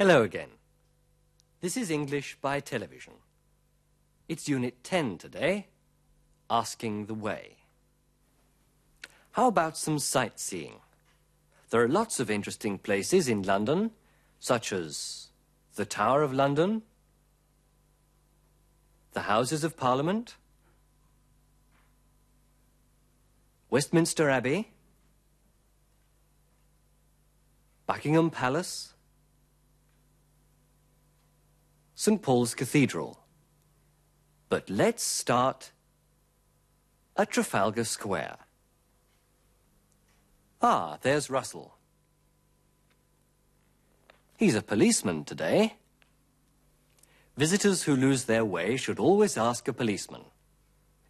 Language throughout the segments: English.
Hello again. This is English by television. It's Unit 10 today, Asking the Way. How about some sightseeing? There are lots of interesting places in London, such as the Tower of London, the Houses of Parliament, Westminster Abbey, Buckingham Palace, St. Paul's Cathedral. But let's start at Trafalgar Square. Ah, there's Russell. He's a policeman today. Visitors who lose their way should always ask a policeman.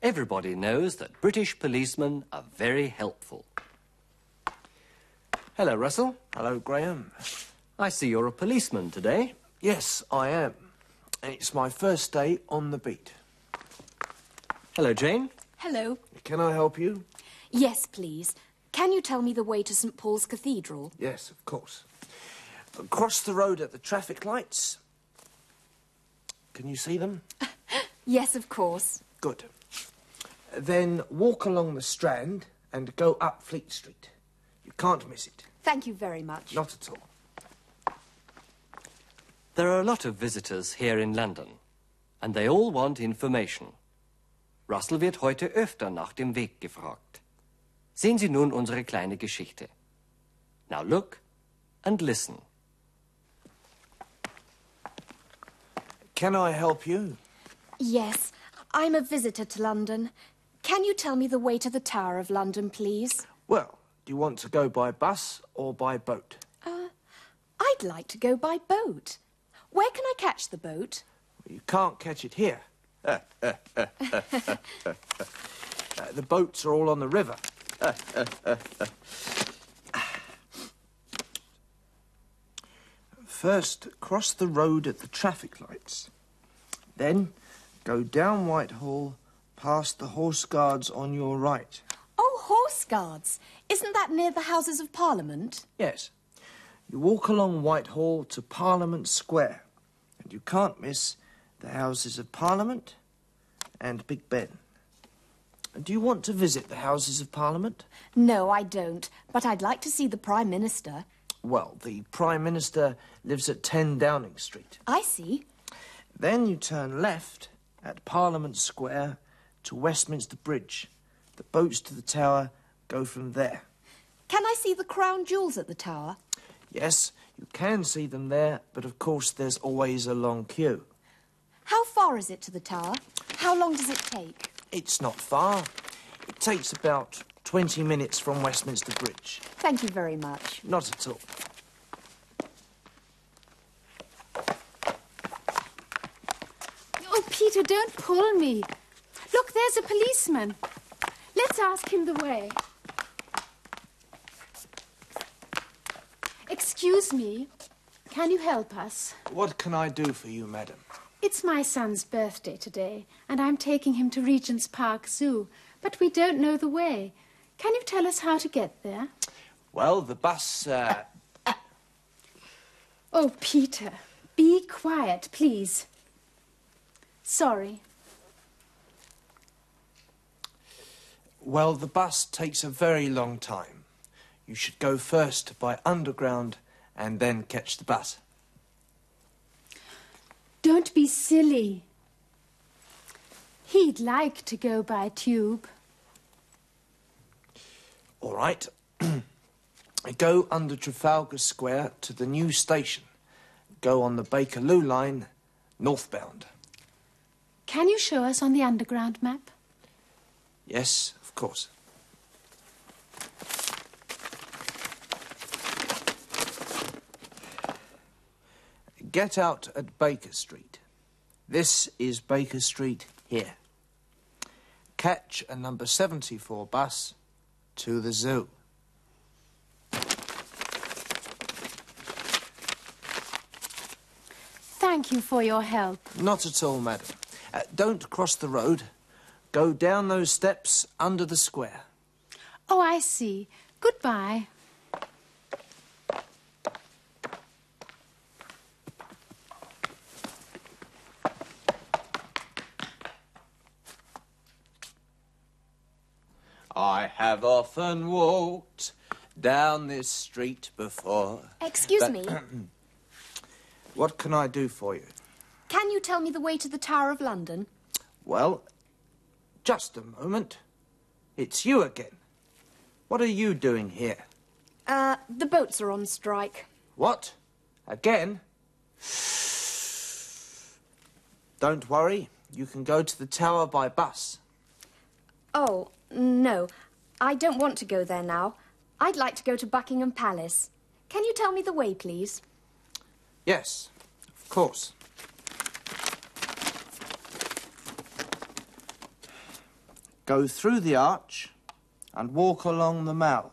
Everybody knows that British policemen are very helpful. Hello, Russell. Hello, Graham. I see you're a policeman today. Yes, I am. And it's my first day on the beat. Hello, Jane. Hello. Can I help you? Yes, please. Can you tell me the way to St Paul's Cathedral? Yes, of course. Across the road at the traffic lights. Can you see them? Yes, of course. Good. Then walk along the Strand and go up Fleet Street. You can't miss it. Thank you very much. Not at all. There are a lot of visitors here in London, and they all want information. Russell wird heute öfter nach dem Weg gefragt. Sehen Sie nun unsere kleine Geschichte. Now look and listen. Can I help you? Yes, I'm a visitor to London. Can you tell me the way to the Tower of London, please? Well, do you want to go by bus or by boat? Uh, I'd like to go by boat. Where can I catch the boat? You can't catch it here. Uh, the boats are all on the river. First, cross the road at the traffic lights. Then, go down Whitehall, past the Horse Guards on your right. Oh, Horse Guards. Isn't that near the Houses of Parliament? Yes. You walk along Whitehall to Parliament Square, and you can't miss the Houses of Parliament and Big Ben. Do you want to visit the Houses of Parliament? No, I don't. But I'd like to see the Prime Minister. Well, the Prime Minister lives at 10 Downing Street. I see. Then you turn left at Parliament Square to Westminster Bridge. The boats to the tower go from there. Can I see the crown jewels at the tower? Yes, you can see them there, but of course there's always a long queue. How far is it to the tower? How long does it take? It's not far. It takes about 20 minutes from Westminster Bridge. Thank you very much. Not at all. Oh, Peter, don't pull me. Look, there's a policeman. Let's ask him the way. Excuse me. Can you help us? What can I do for you, madam? It's my son's birthday today, and I'm taking him to Regent's Park Zoo, but we don't know the way. Can you tell us how to get there? Well, the bus, uh... Oh, Peter, be quiet, please. Sorry. Well, the bus takes a very long time. You should go first by underground and then catch the bus. Don't be silly. He'd like to go by tube. All right. go under Trafalgar Square to the new station. Go on the Bakerloo line, northbound. Can you show us on the underground map? Yes, of course. Get out at Baker Street. This is Baker Street here. Catch a number 74 bus to the zoo. Thank you for your help. Not at all, madam. Uh, don't cross the road. Go down those steps under the square. Oh, I see. Goodbye. I have often walked down this street before. Excuse But- me. What can I do for you? Can you tell me the way to the Tower of London? Well, just a moment. It's you again. What are you doing here? Uh, the boats are on strike. What? Again? Don't worry. You can go to the tower by bus. Oh, no. I don't want to go there now. I'd like to go to Buckingham Palace. Can you tell me the way, please? Yes, of course. Go through the arch and walk along the mall.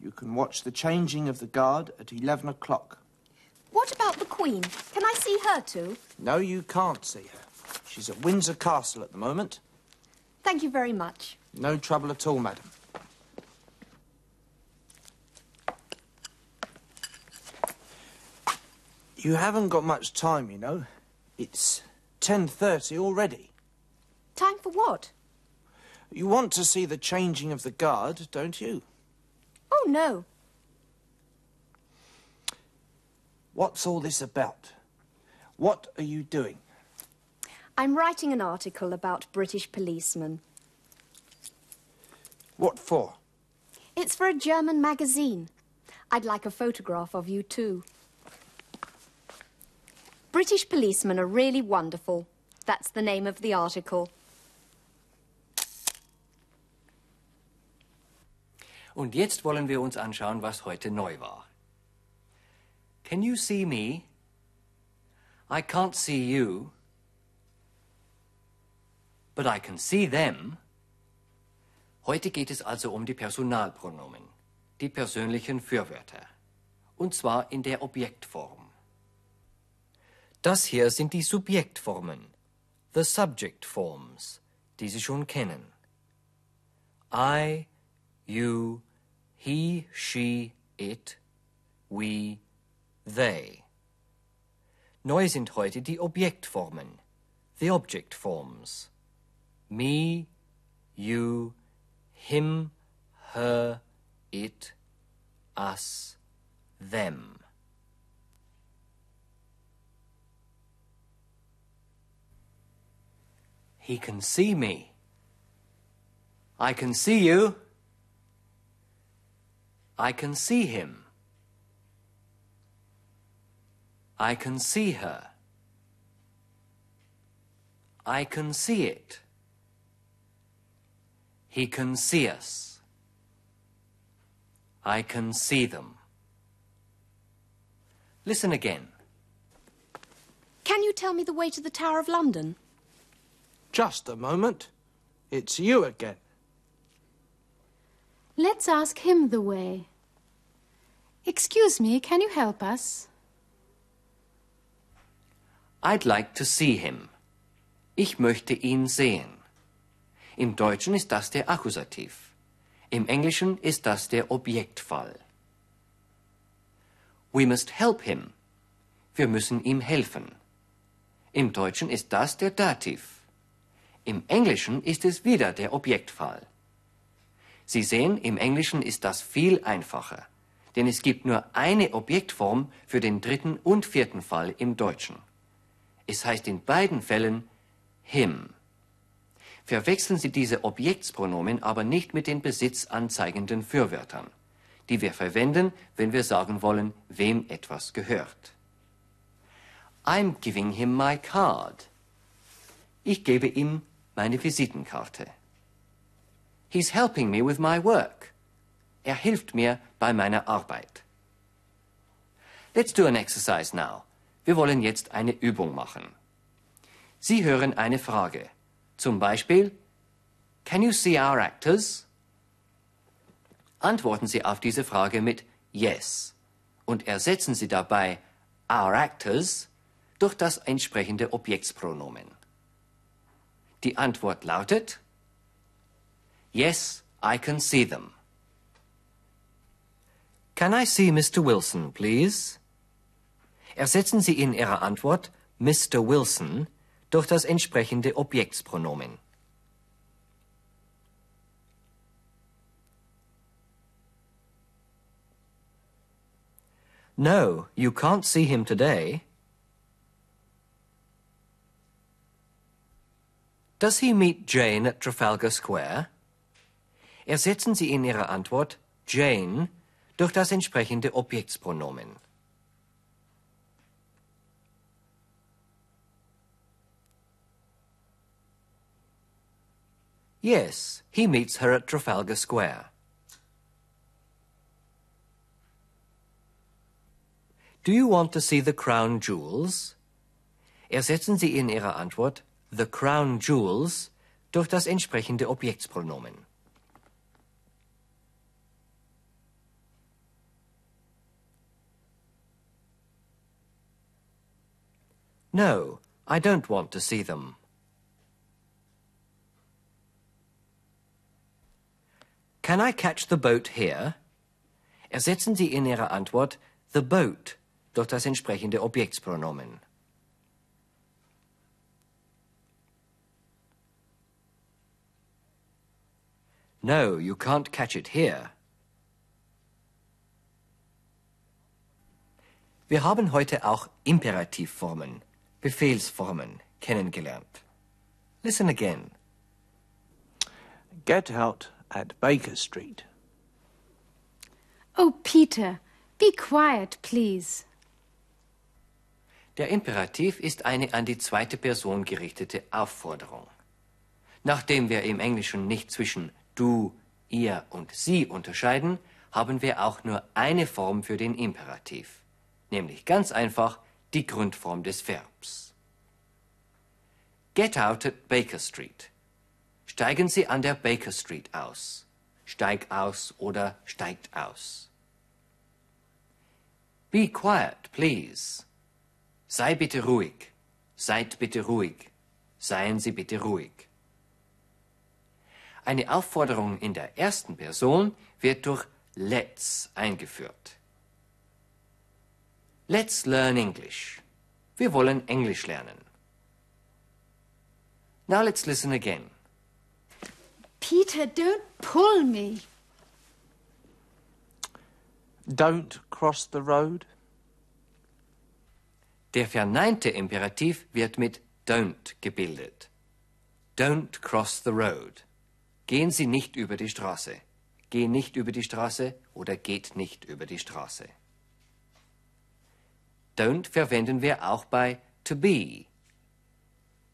You can watch the changing of the guard at 11 o'clock. What about the Queen? Can I see her too? No, you can't see her. She's at Windsor Castle at the moment. Thank you very much. No trouble at all, madam. You haven't got much time, you know. It's 10.30 already. Time for what? You want to see the changing of the guard, don't you? Oh, no. What's all this about? What are you doing? I'm writing an article about British policemen. What for? It's for a German magazine. I'd like a photograph of you too. British policemen are really wonderful. That's the name of the article. Und jetzt wollen wir uns anschauen, was heute neu war. Can you see me? I can't see you. But I can see them. Heute geht es also um die Personalpronomen, die persönlichen Fürwörter. Und zwar in der Objektform. Das hier sind die Subjektformen, the subject forms, die Sie schon kennen. I, you, he, she, it, we, they. Neu sind heute die Objektformen, the object forms. Me, you, him, her, it, us, them. He can see me. I can see you. I can see him. I can see her. I can see it. He can see us. I can see them. Listen again. Can you tell me the way to the Tower of London? Just a moment. It's you again. Let's ask him the way. Excuse me, can you help us? I'd like to see him. Ich möchte ihn sehen. Im Deutschen ist das der Akkusativ. Im Englischen ist das der Objektfall. We must help him. Wir müssen ihm helfen. Im Deutschen ist das der Dativ. Im Englischen ist es wieder der Objektfall. Sie sehen, im Englischen ist das viel einfacher, denn es gibt nur eine Objektform für den dritten und vierten Fall im Deutschen. Es heißt in beiden Fällen him. Verwechseln Sie diese Objektspronomen aber nicht mit den besitzanzeigenden Fürwörtern, die wir verwenden, wenn wir sagen wollen, wem etwas gehört. I'm giving him my card. Ich gebe ihm meine Visitenkarte. He's helping me with my work. Er hilft mir bei meiner Arbeit. Let's do an exercise now. Wir wollen jetzt eine Übung machen. Sie hören eine Frage. Zum Beispiel, Can you see our actors? Antworten Sie auf diese Frage mit Yes und ersetzen Sie dabei our actors durch das entsprechende Objektspronomen. Die Antwort lautet, Yes, I can see them. Can I see Mr. Wilson, please? Ersetzen Sie in Ihrer Antwort Mr. Wilson durch das entsprechende Objektspronomen. No, you can't see him today. Does he meet Jane at Trafalgar Square? Ersetzen Sie in Ihrer Antwort Jane durch das entsprechende Objektspronomen. Yes, he meets her at Trafalgar Square. Do you want to see the crown jewels? Ersetzen Sie in Ihrer Antwort the crown jewels durch das entsprechende Objektspronomen. No, I don't want to see them. Can I catch the boat here? Ersetzen Sie in Ihrer Antwort the boat durch das entsprechende Objektspronomen. No, you can't catch it here. Wir haben heute auch Imperativformen, Befehlsformen kennengelernt. Listen again. Get out at Baker Street. Oh, Peter, be quiet, please. Der Imperativ ist eine an die zweite Person gerichtete Aufforderung. Nachdem wir im Englischen nicht zwischen du, ihr und sie unterscheiden, haben wir auch nur eine Form für den Imperativ, nämlich ganz einfach die Grundform des Verbs. Get out at Baker Street. Steigen Sie an der Baker Street aus. Steig aus oder steigt aus. Be quiet, please. Sei bitte ruhig. Seid bitte ruhig. Seien Sie bitte ruhig. Eine Aufforderung in der ersten Person wird durch let's eingeführt. Let's learn English. Wir wollen Englisch lernen. Now let's listen again. Peter, don't pull me. Don't cross the road. Der verneinte Imperativ wird mit don't gebildet. Don't cross the road. Gehen Sie nicht über die Straße. Geh nicht über die Straße oder geht nicht über die Straße. Don't verwenden wir auch bei to be.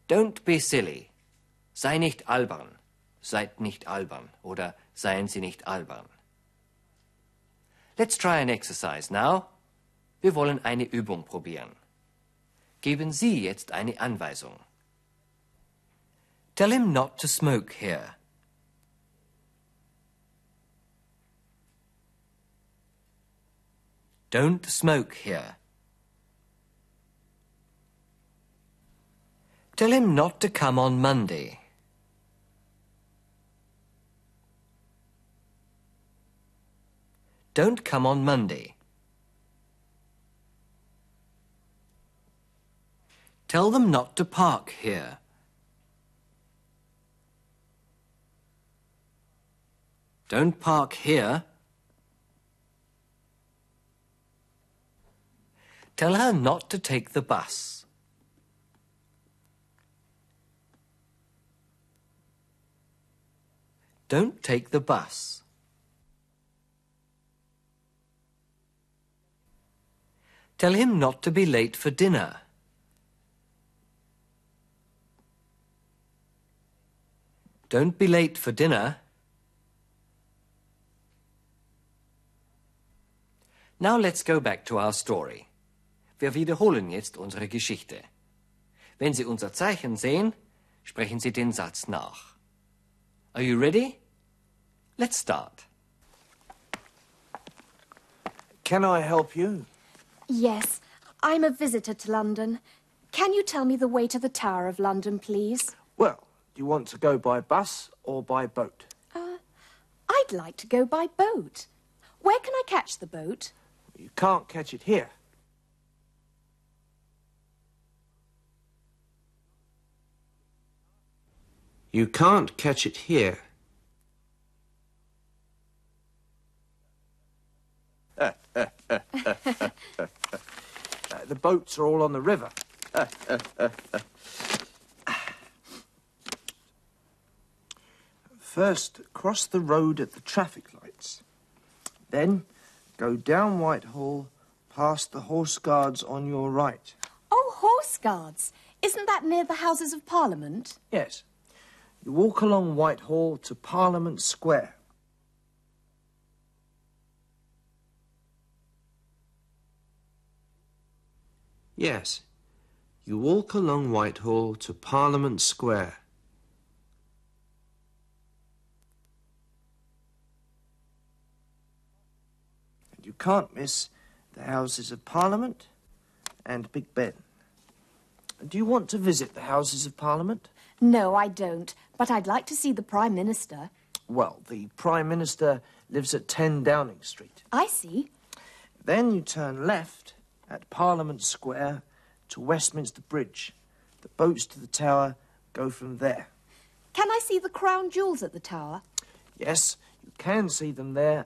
Don't be silly. Sei nicht albern. Seid nicht albern oder seien Sie nicht albern. Let's try an exercise now. Wir wollen eine Übung probieren. Geben Sie jetzt eine Anweisung. Tell him not to smoke here. Don't smoke here. Tell him not to come on Monday. Don't come on Monday. Tell them not to park here. Don't park here. Tell her not to take the bus. Don't take the bus. Tell him not to be late for dinner. Don't be late for dinner. Now let's go back to our story. Wir wiederholen jetzt unsere Geschichte. Wenn Sie unser Zeichen sehen, sprechen Sie den Satz nach. Are you ready? Let's start. Can I help you? Yes, I'm a visitor to London. Can you tell me the way to the Tower of London, please? Well, do you want to go by bus or by boat? Uh, I'd like to go by boat. Where can I catch the boat? You can't catch it here. You can't catch it here. Uh, the boats are all on the river. First, cross the road at the traffic lights. Then, go down Whitehall, past the Horse Guards on your right. Oh, Horse Guards. Isn't that near the Houses of Parliament? Yes. You walk along Whitehall to Parliament Square. Yes. You walk along Whitehall to Parliament Square. And you can't miss the Houses of Parliament and Big Ben. Do you want to visit the Houses of Parliament? No, I don't. But I'd like to see the Prime Minister. Well, the Prime Minister lives at 10 Downing Street. I see. Then you turn left at Parliament Square to Westminster Bridge. The boats to the tower go from there. Can I see the crown jewels at the tower? Yes, you can see them there.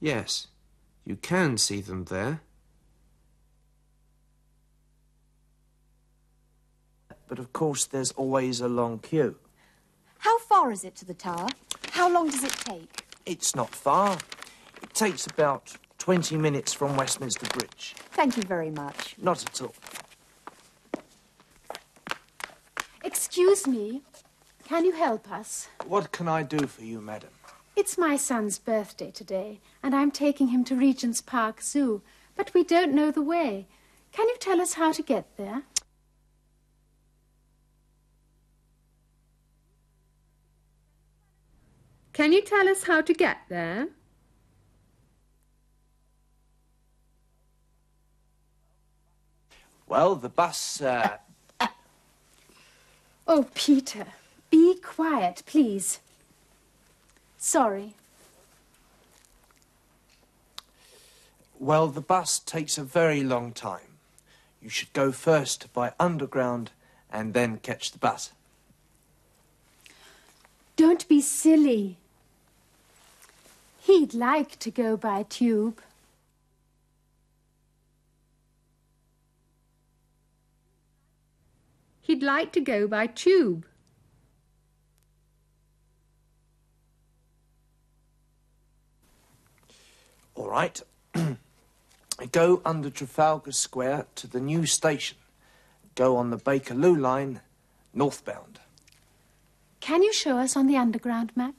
Yes, you can see them there. But of course, there's always a long queue. How far is it to the tower? How long does it take? It's not far. It takes about 20 minutes from Westminster Bridge. Thank you very much. Not at all. Excuse me. Can you help us? What can I do for you, madam? It's my son's birthday today, and I'm taking him to Regent's Park Zoo, but we don't know the way. Can you tell us how to get there? Can you tell us how to get there? Well, the bus, uh, Oh, Peter, be quiet, please. Sorry. well, the bus takes a very long time. You should go first by underground and then catch the bus. Don't be silly. He'd like to go by tube. He'd like to go by tube. All right. go under Trafalgar Square to the new station. Go on the Bakerloo line, northbound. Can you show us on the underground map?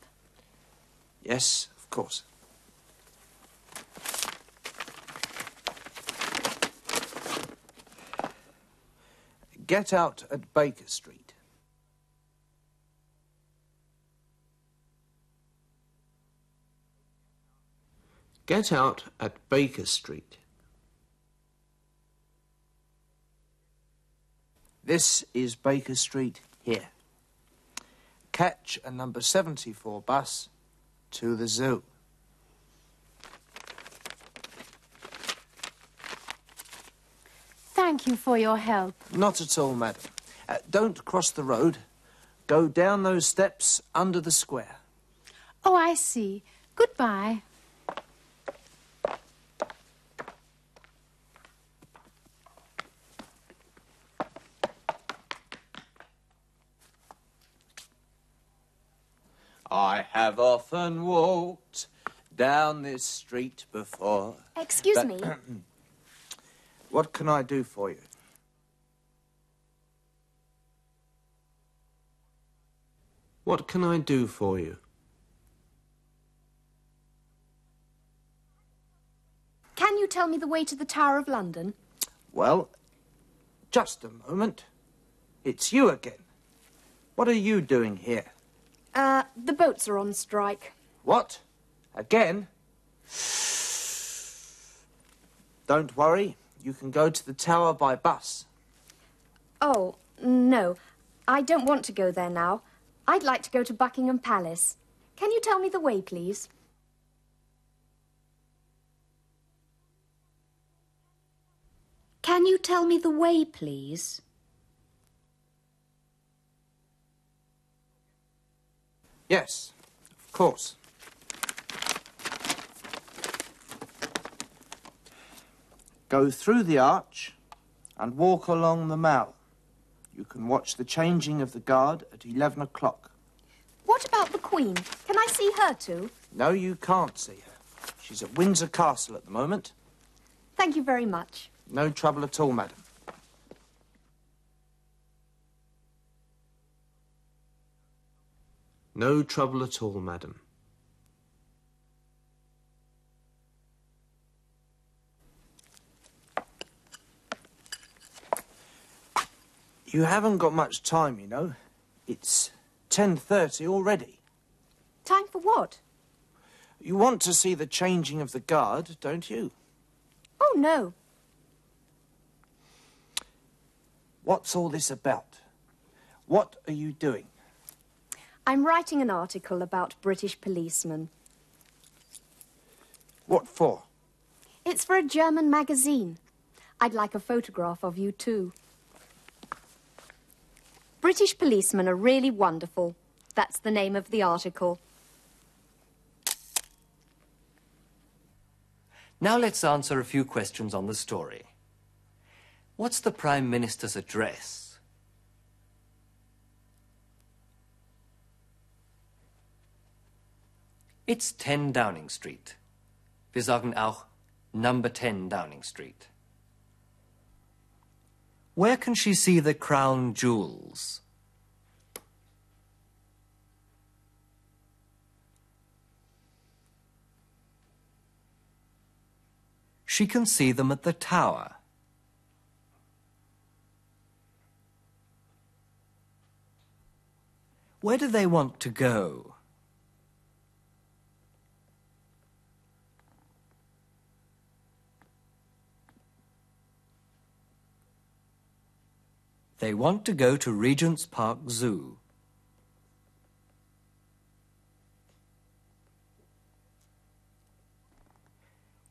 Yes, of course. Get out at Baker Street. Get out at Baker Street. This is Baker Street here. Catch a number 74 bus to the zoo. Thank you for your help. Not at all, madam. Uh, don't cross the road. Go down those steps under the square. Oh, I see. Goodbye. I have often walked down this street before. Excuse But- me. What can I do for you? What can I do for you? Can you tell me the way to the Tower of London? Well, just a moment. It's you again. What are you doing here? Uh, the boats are on strike. What? Again? Don't worry. You can go to the tower by bus. Oh, no. I don't want to go there now. I'd like to go to Buckingham Palace. Can you tell me the way, please? Can you tell me the way, please? Yes, of course. Go through the arch and walk along the mall. You can watch the changing of the guard at 11 o'clock. What about the Queen? Can I see her too? No, you can't see her. She's at Windsor Castle at the moment. Thank you very much. No trouble at all, madam. No trouble at all, madam. You haven't got much time, you know. It's 10.30 already. Time for what? You want to see the changing of the guard, don't you? Oh, no. What's all this about? What are you doing? I'm writing an article about British policemen. What for? It's for a German magazine. I'd like a photograph of you too. British policemen are really wonderful. That's the name of the article. Now let's answer a few questions on the story. What's the Prime Minister's address? It's 10 Downing Street. Wir sagen auch Number 10 Downing Street. Where can she see the crown jewels? She can see them at the tower. Where do they want to go? They want to go to Regent's Park Zoo.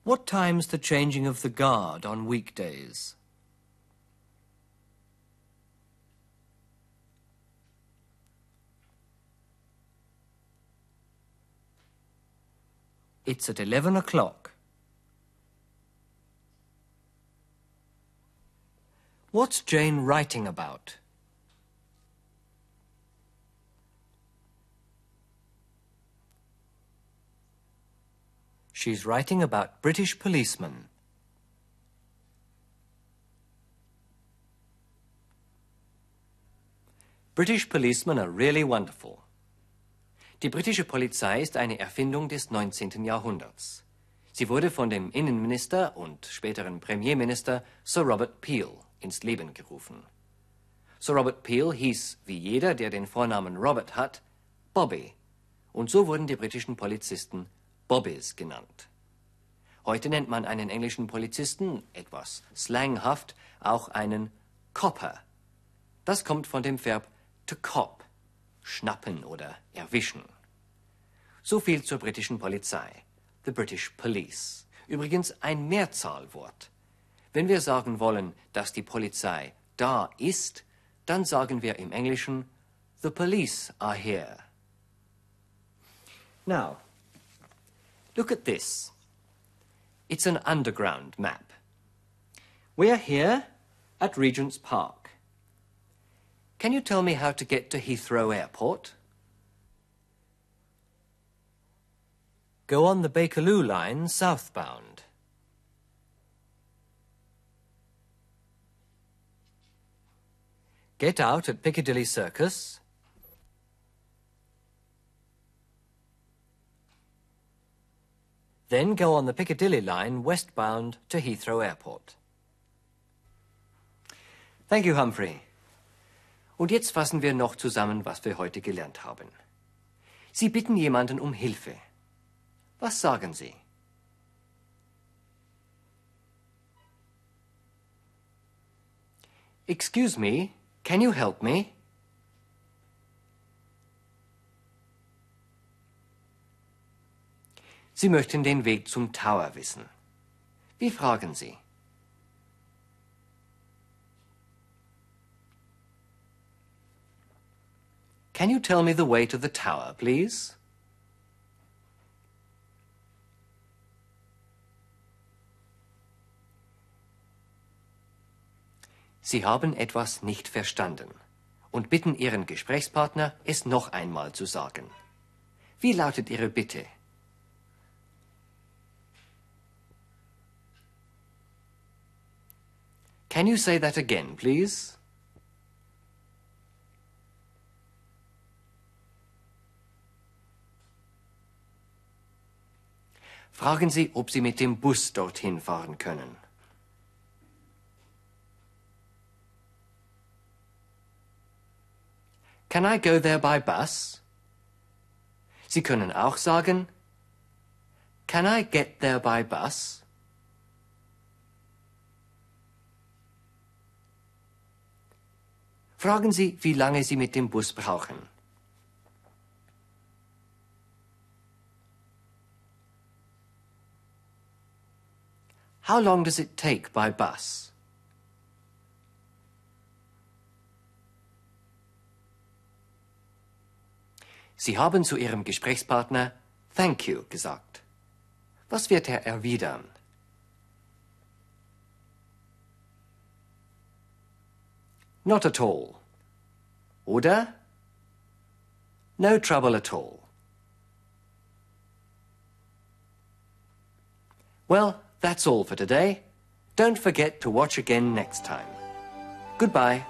What time's the changing of the guard on weekdays? It's at 11 o'clock. What's Jane writing about? She's writing about British policemen. British policemen are really wonderful. Die britische Polizei ist eine Erfindung des 19. Jahrhunderts. Sie wurde von dem Innenminister und späteren Premierminister Sir Robert Peel ins Leben gerufen. Sir Robert Peel hieß, wie jeder, der den Vornamen Robert hat, Bobby. Und so wurden die britischen Polizisten Bobbies genannt. Heute nennt man einen englischen Polizisten, etwas slanghaft, auch einen Copper. Das kommt von dem Verb to cop, schnappen oder erwischen. So viel zur britischen Polizei, the British Police. Übrigens ein Mehrzahlwort. Wenn wir sagen wollen, dass die Polizei da ist, dann sagen wir im Englischen, the police are here. Now, look at this. It's an underground map. We're here at Regent's Park. Can you tell me how to get to Heathrow Airport? Go on the Bakerloo line southbound. Get out at Piccadilly Circus. Then go on the Piccadilly line westbound to Heathrow Airport. Thank you, Humphrey. Und jetzt fassen wir noch zusammen, was wir heute gelernt haben. Sie bitten jemanden um Hilfe. Was sagen Sie? Excuse me, can you help me? Sie möchten den Weg zum Tower wissen. Wie fragen Sie? Can you tell me the way to the tower, please? Sie haben etwas nicht verstanden und bitten Ihren Gesprächspartner, es noch einmal zu sagen. Wie lautet Ihre Bitte? Can you say that again, please? Fragen Sie, ob Sie mit dem Bus dorthin fahren können. Can I go there by bus? Sie können auch sagen, Can I get there by bus? Fragen Sie, wie lange Sie mit dem Bus brauchen. How long does it take by bus? Sie haben zu Ihrem Gesprächspartner Thank you gesagt. Was wird er erwidern? Not at all. Oder? No trouble at all. Well, that's all for today. Don't forget to watch again next time. Goodbye.